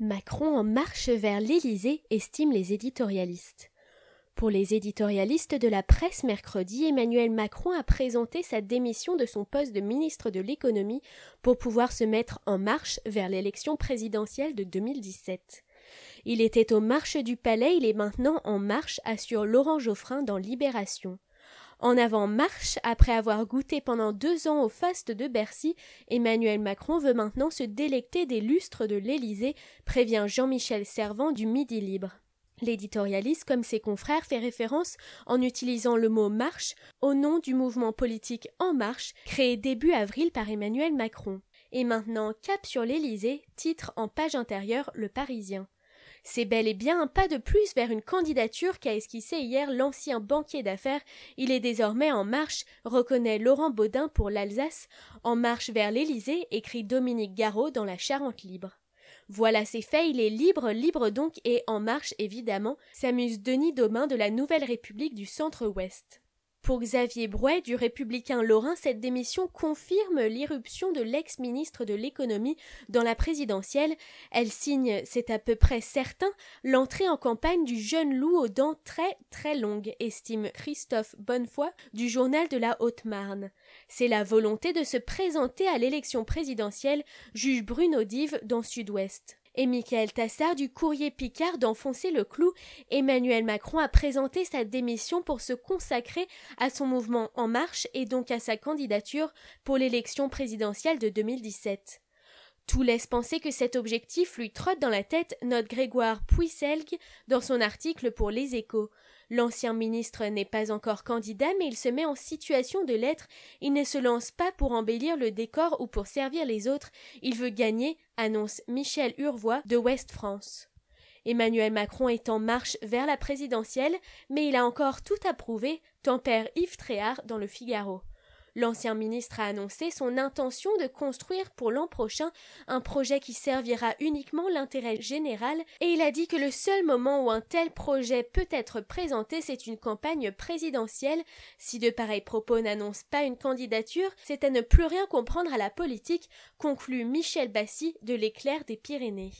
Macron en marche vers l'Élysée, estiment les éditorialistes. Pour les éditorialistes de la presse mercredi, Emmanuel Macron a présenté sa démission de son poste de ministre de l'économie pour pouvoir se mettre en marche vers l'élection présidentielle de 2017. Il était aux marches du palais, il est maintenant en marche, assure Laurent Geoffrin dans Libération. En avant-marche, après avoir goûté pendant deux ans au faste de Bercy, Emmanuel Macron veut maintenant se délecter des lustres de l'Élysée, prévient Jean-Michel Servant du Midi Libre. L'éditorialiste, comme ses confrères, fait référence, en utilisant le mot marche, au nom du mouvement politique En Marche, créé début avril par Emmanuel Macron. Et maintenant, cap sur l'Élysée, titre en page intérieure Le Parisien. C'est bel et bien un pas de plus vers une candidature qu'a esquissé hier l'ancien banquier d'affaires. Il est désormais en marche, reconnaît Laurent Baudin pour l'Alsace, en marche vers l'Élysée, écrit Dominique Garot dans la Charente libre. Voilà c'est fait, il est libre, libre donc et en marche évidemment, s'amuse Denis Domain de la Nouvelle République du Centre-Ouest. Pour Xavier Brouet du Républicain Lorrain, cette démission confirme l'irruption de l'ex-ministre de l'économie dans la présidentielle. Elle signe, c'est à peu près certain, l'entrée en campagne du jeune loup aux dents très très longues, estime Christophe Bonnefoy du journal de la Haute-Marne. C'est la volonté de se présenter à l'élection présidentielle, juge Bruno Dive dans Sud-Ouest et Michael Tassard du courrier Picard d'enfoncer le clou, Emmanuel Macron a présenté sa démission pour se consacrer à son mouvement En Marche et donc à sa candidature pour l'élection présidentielle de 2017. Tout laisse penser que cet objectif lui trotte dans la tête, note Grégoire Puisselgue dans son article pour Les Échos. L'ancien ministre n'est pas encore candidat, mais il se met en situation de l'être. Il ne se lance pas pour embellir le décor ou pour servir les autres. Il veut gagner, annonce Michel Urvois de Ouest France. Emmanuel Macron est en marche vers la présidentielle, mais il a encore tout à prouver, tempère Yves Tréhard dans le Figaro. L'ancien ministre a annoncé son intention de construire pour l'an prochain un projet qui servira uniquement l'intérêt général et il a dit que le seul moment où un tel projet peut être présenté c'est une campagne présidentielle. Si de pareils propos n'annoncent pas une candidature, c'est à ne plus rien comprendre à la politique, conclut Michel Bassy de l'éclair des Pyrénées.